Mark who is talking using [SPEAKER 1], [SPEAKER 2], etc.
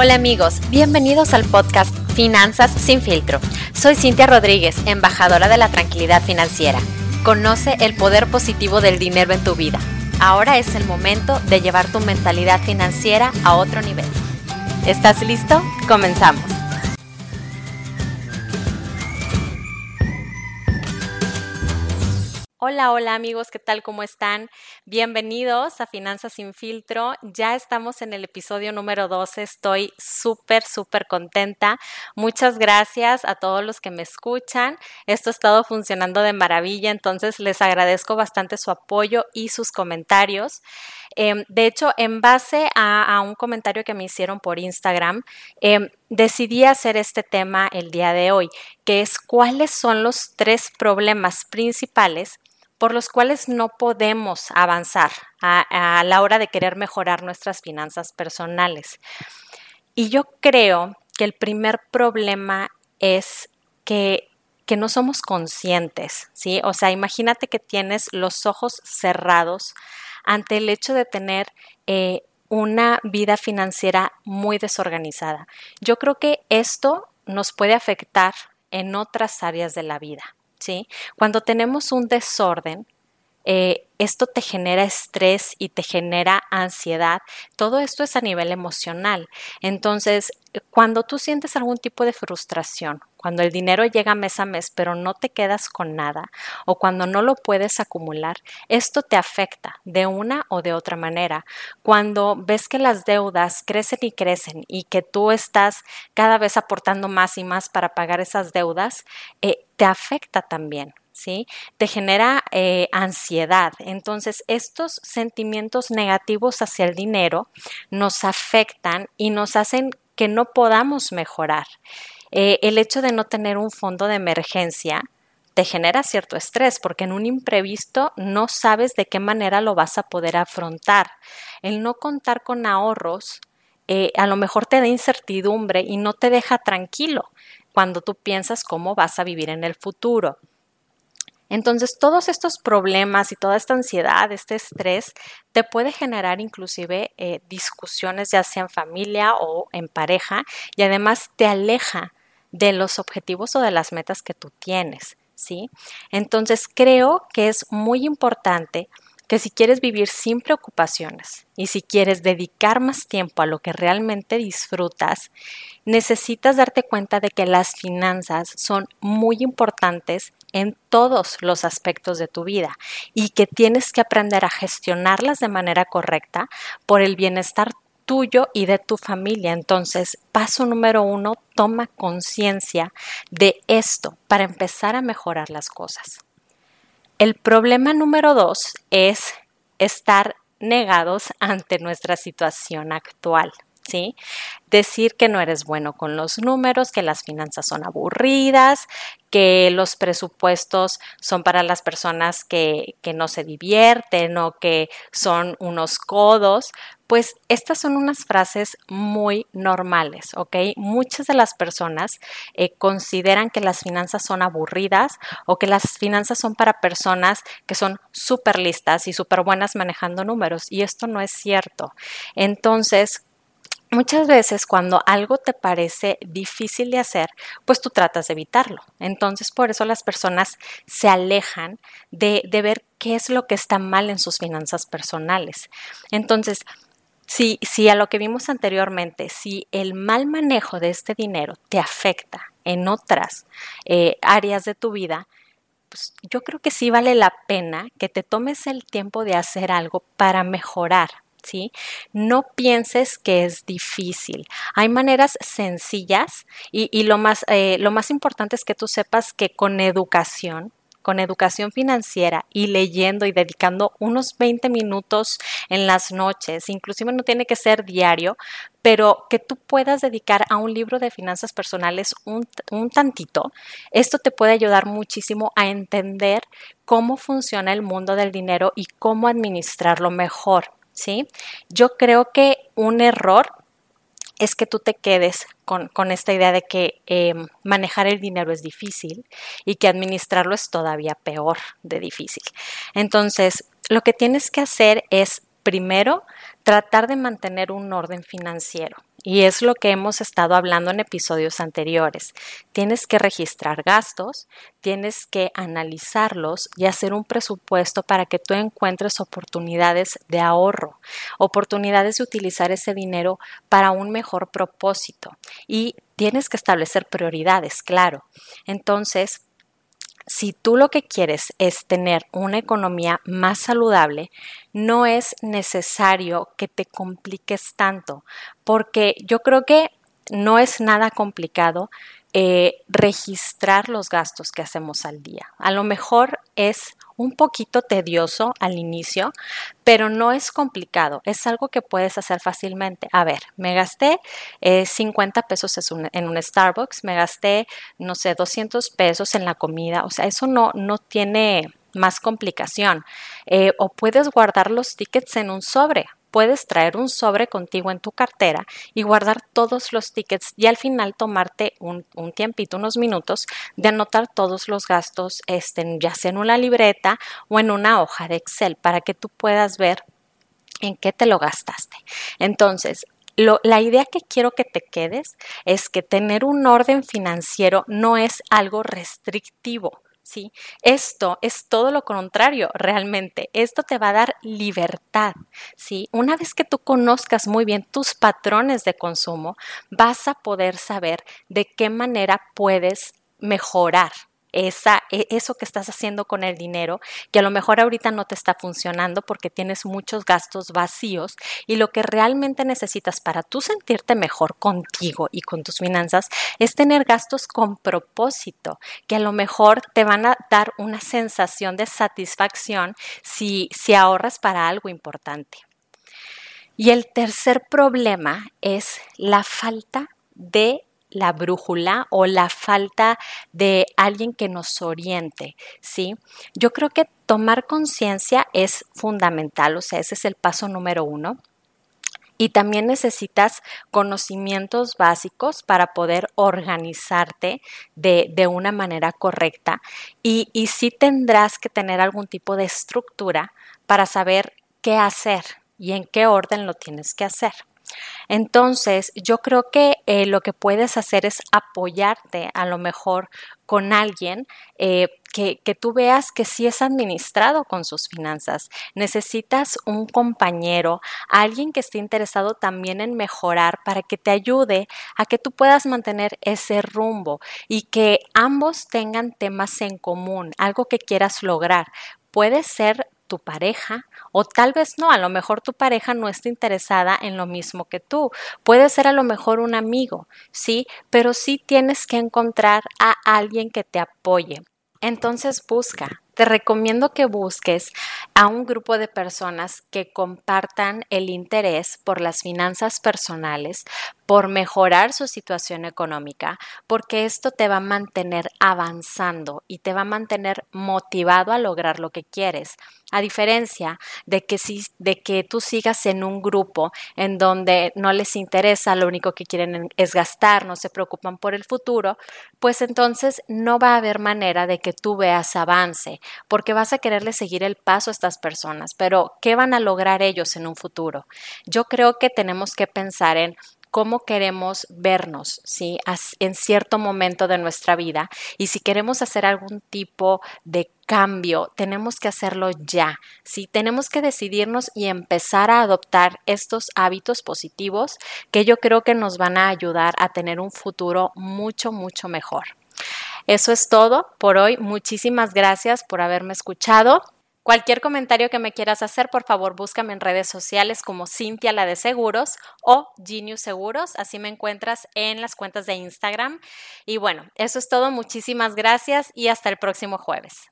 [SPEAKER 1] Hola amigos, bienvenidos al podcast Finanzas sin filtro. Soy Cintia Rodríguez, embajadora de la tranquilidad financiera. Conoce el poder positivo del dinero en tu vida. Ahora es el momento de llevar tu mentalidad financiera a otro nivel. ¿Estás listo? Comenzamos. Hola, hola amigos, ¿qué tal? ¿Cómo están? Bienvenidos a Finanzas sin filtro. Ya estamos en el episodio número 12. Estoy súper, súper contenta. Muchas gracias a todos los que me escuchan. Esto ha estado funcionando de maravilla, entonces les agradezco bastante su apoyo y sus comentarios. Em, de hecho, en base a, un comentario que me hicieron por Instagram, em, decidí hacer este tema el día de hoy, que es cuáles son los tres problemas principales por los cuales no podemos avanzar a, la hora de querer mejorar nuestras finanzas personales. Y yo creo que el primer problema es que, no somos conscientes, ¿sí? O sea, imagínate que tienes los ojos cerrados ante el hecho de tener eh, una vida financiera muy desorganizada. Yo creo que esto nos puede afectar en otras áreas de la vida. ¿Sí? Cuando tenemos un desorden, eh, esto te genera estrés y te genera ansiedad. Todo esto es a nivel emocional. Entonces, cuando tú sientes algún tipo de frustración, cuando el dinero llega mes a mes pero no te quedas con nada o cuando no lo puedes acumular, esto te afecta de una o de otra manera. Cuando ves que las deudas crecen y crecen y que tú estás cada vez aportando más y más para pagar esas deudas, eh, te afecta también. ¿sí? Te genera eh, ansiedad. Entonces, estos sentimientos negativos hacia el dinero nos afectan y nos hacen que no podamos mejorar. Eh, el hecho de no tener un fondo de emergencia te genera cierto estrés porque en un imprevisto no sabes de qué manera lo vas a poder afrontar. El no contar con ahorros eh, a lo mejor te da incertidumbre y no te deja tranquilo cuando tú piensas cómo vas a vivir en el futuro. Entonces, todos estos problemas y toda esta ansiedad, este estrés, te puede generar inclusive eh, discusiones ya sea en familia o en pareja y además te aleja de los objetivos o de las metas que tú tienes, ¿sí? Entonces, creo que es muy importante que si quieres vivir sin preocupaciones y si quieres dedicar más tiempo a lo que realmente disfrutas, necesitas darte cuenta de que las finanzas son muy importantes en todos los aspectos de tu vida y que tienes que aprender a gestionarlas de manera correcta por el bienestar tuyo y de tu familia. Entonces, paso número uno, toma conciencia de esto para empezar a mejorar las cosas. El problema número dos es estar negados ante nuestra situación actual. ¿Sí? Decir que no eres bueno con los números, que las finanzas son aburridas, que los presupuestos son para las personas que, que no se divierten o que son unos codos, pues estas son unas frases muy normales, ¿ok? Muchas de las personas eh, consideran que las finanzas son aburridas o que las finanzas son para personas que son súper listas y súper buenas manejando números y esto no es cierto. Entonces, Muchas veces cuando algo te parece difícil de hacer, pues tú tratas de evitarlo. Entonces por eso las personas se alejan de, ver qué es lo que está mal en sus finanzas personales. Entonces, si, si a lo que vimos anteriormente, si el mal manejo de este dinero te afecta en otras eh, áreas de tu vida, pues yo creo que sí vale la pena que te tomes el tiempo de hacer algo para mejorar, ¿sí? No pienses que es difícil. Hay maneras sencillas y, lo, más, eh, lo más importante es que tú sepas que con educación con educación financiera y leyendo y dedicando unos 20 minutos en las noches, inclusive no tiene que ser diario, pero que tú puedas dedicar a un libro de finanzas personales un, un tantito, esto te puede ayudar muchísimo a entender cómo funciona el mundo del dinero y cómo administrarlo mejor. ¿Sí? Yo creo que un error es que tú te quedes con, esta idea de que eh, manejar el dinero es difícil y que administrarlo es todavía peor de difícil. Entonces, lo que tienes que hacer es primero, tratar de mantener un orden financiero. Y es lo que hemos estado hablando en episodios anteriores. Tienes que registrar gastos, tienes que analizarlos y hacer un presupuesto para que tú encuentres oportunidades de ahorro, oportunidades de utilizar ese dinero para un mejor propósito. Y tienes que establecer prioridades, claro. Entonces, si tú lo que quieres es tener una economía más saludable, no es necesario que te compliques tanto, porque yo creo que no es nada complicado eh, registrar los gastos que hacemos al día. A lo mejor es un poquito tedioso al inicio, pero no es complicado, es algo que puedes hacer fácilmente. A ver, me gasté 50 eh, pesos en un Starbucks, me gasté, no sé, 200 pesos en la comida, o sea, eso no, no tiene más complicación. Eh, o puedes guardar los tickets en un sobre puedes traer un sobre contigo en tu cartera y guardar todos los tickets y al final tomarte un, tiempito, unos minutos de anotar todos los gastos, este, ya sea en una libreta o en una hoja de Excel para que tú puedas ver en qué te lo gastaste. Entonces, la idea que quiero que te quedes es que tener un orden financiero no es algo restrictivo. ¿Sí? Esto es todo lo contrario, realmente. Esto te va a dar libertad, ¿sí? Una vez que tú conozcas muy bien tus patrones de consumo, vas a poder saber de qué manera puedes mejorar, esa, e, eso que estás haciendo con el dinero, que a lo mejor ahorita no te está funcionando porque tienes muchos gastos vacíos y lo que realmente necesitas para tú sentirte mejor contigo y con tus finanzas es tener gastos con propósito, que a lo mejor te van a dar una sensación de satisfacción si, si ahorras para algo importante. Y el tercer problema es la falta de la brújula o la falta de alguien que nos oriente, ¿sí? Yo creo que tomar conciencia es fundamental, o sea, ese es el paso número uno. Y también necesitas conocimientos básicos para poder organizarte de, de una manera correcta. Y, y sí tendrás que tener algún tipo de estructura para saber qué hacer y en qué orden lo tienes que hacer. Entonces, yo creo que eh, lo que puedes hacer es apoyarte a lo mejor con alguien eh, que, que, tú veas que sí es administrado con sus finanzas. Necesitas un compañero, alguien que esté interesado también en mejorar para que te ayude a que tú puedas mantener ese rumbo y que ambos tengan temas en común, algo que quieras lograr. Puede ser tu pareja o tal vez no, a lo mejor tu pareja no está interesada en lo mismo que tú. Puede ser a lo mejor un amigo, sí, pero sí tienes que encontrar a alguien que te apoye. Entonces busca, te recomiendo que busques a un grupo de personas que compartan el interés por las finanzas personales, por mejorar su situación económica, porque esto te va a mantener avanzando y te va a mantener motivado a lograr lo que quieres. A diferencia de que, si, de que tú sigas en un grupo en donde no les interesa, lo único que quieren es gastar, no se preocupan por el futuro, pues entonces no va a haber manera de que tú veas avance, porque vas a quererle seguir el paso a estas personas, pero ¿qué van a lograr ellos en un futuro? Yo creo que tenemos que pensar en cómo queremos vernos, ¿sí? En cierto momento de nuestra vida. Y si queremos hacer algún tipo de cambio, tenemos que hacerlo ya, ¿sí? Tenemos que decidirnos y empezar a adoptar estos hábitos positivos que yo creo que nos van a ayudar a tener un futuro mucho, mucho mejor. Eso es todo por hoy. Muchísimas gracias por haberme escuchado. Cualquier comentario que me quieras hacer, por favor, búscame en redes sociales como Cintia la de Seguros o Genius Seguros. Así me encuentras en las cuentas de Instagram. Y bueno, eso es todo. Muchísimas gracias y hasta el próximo jueves.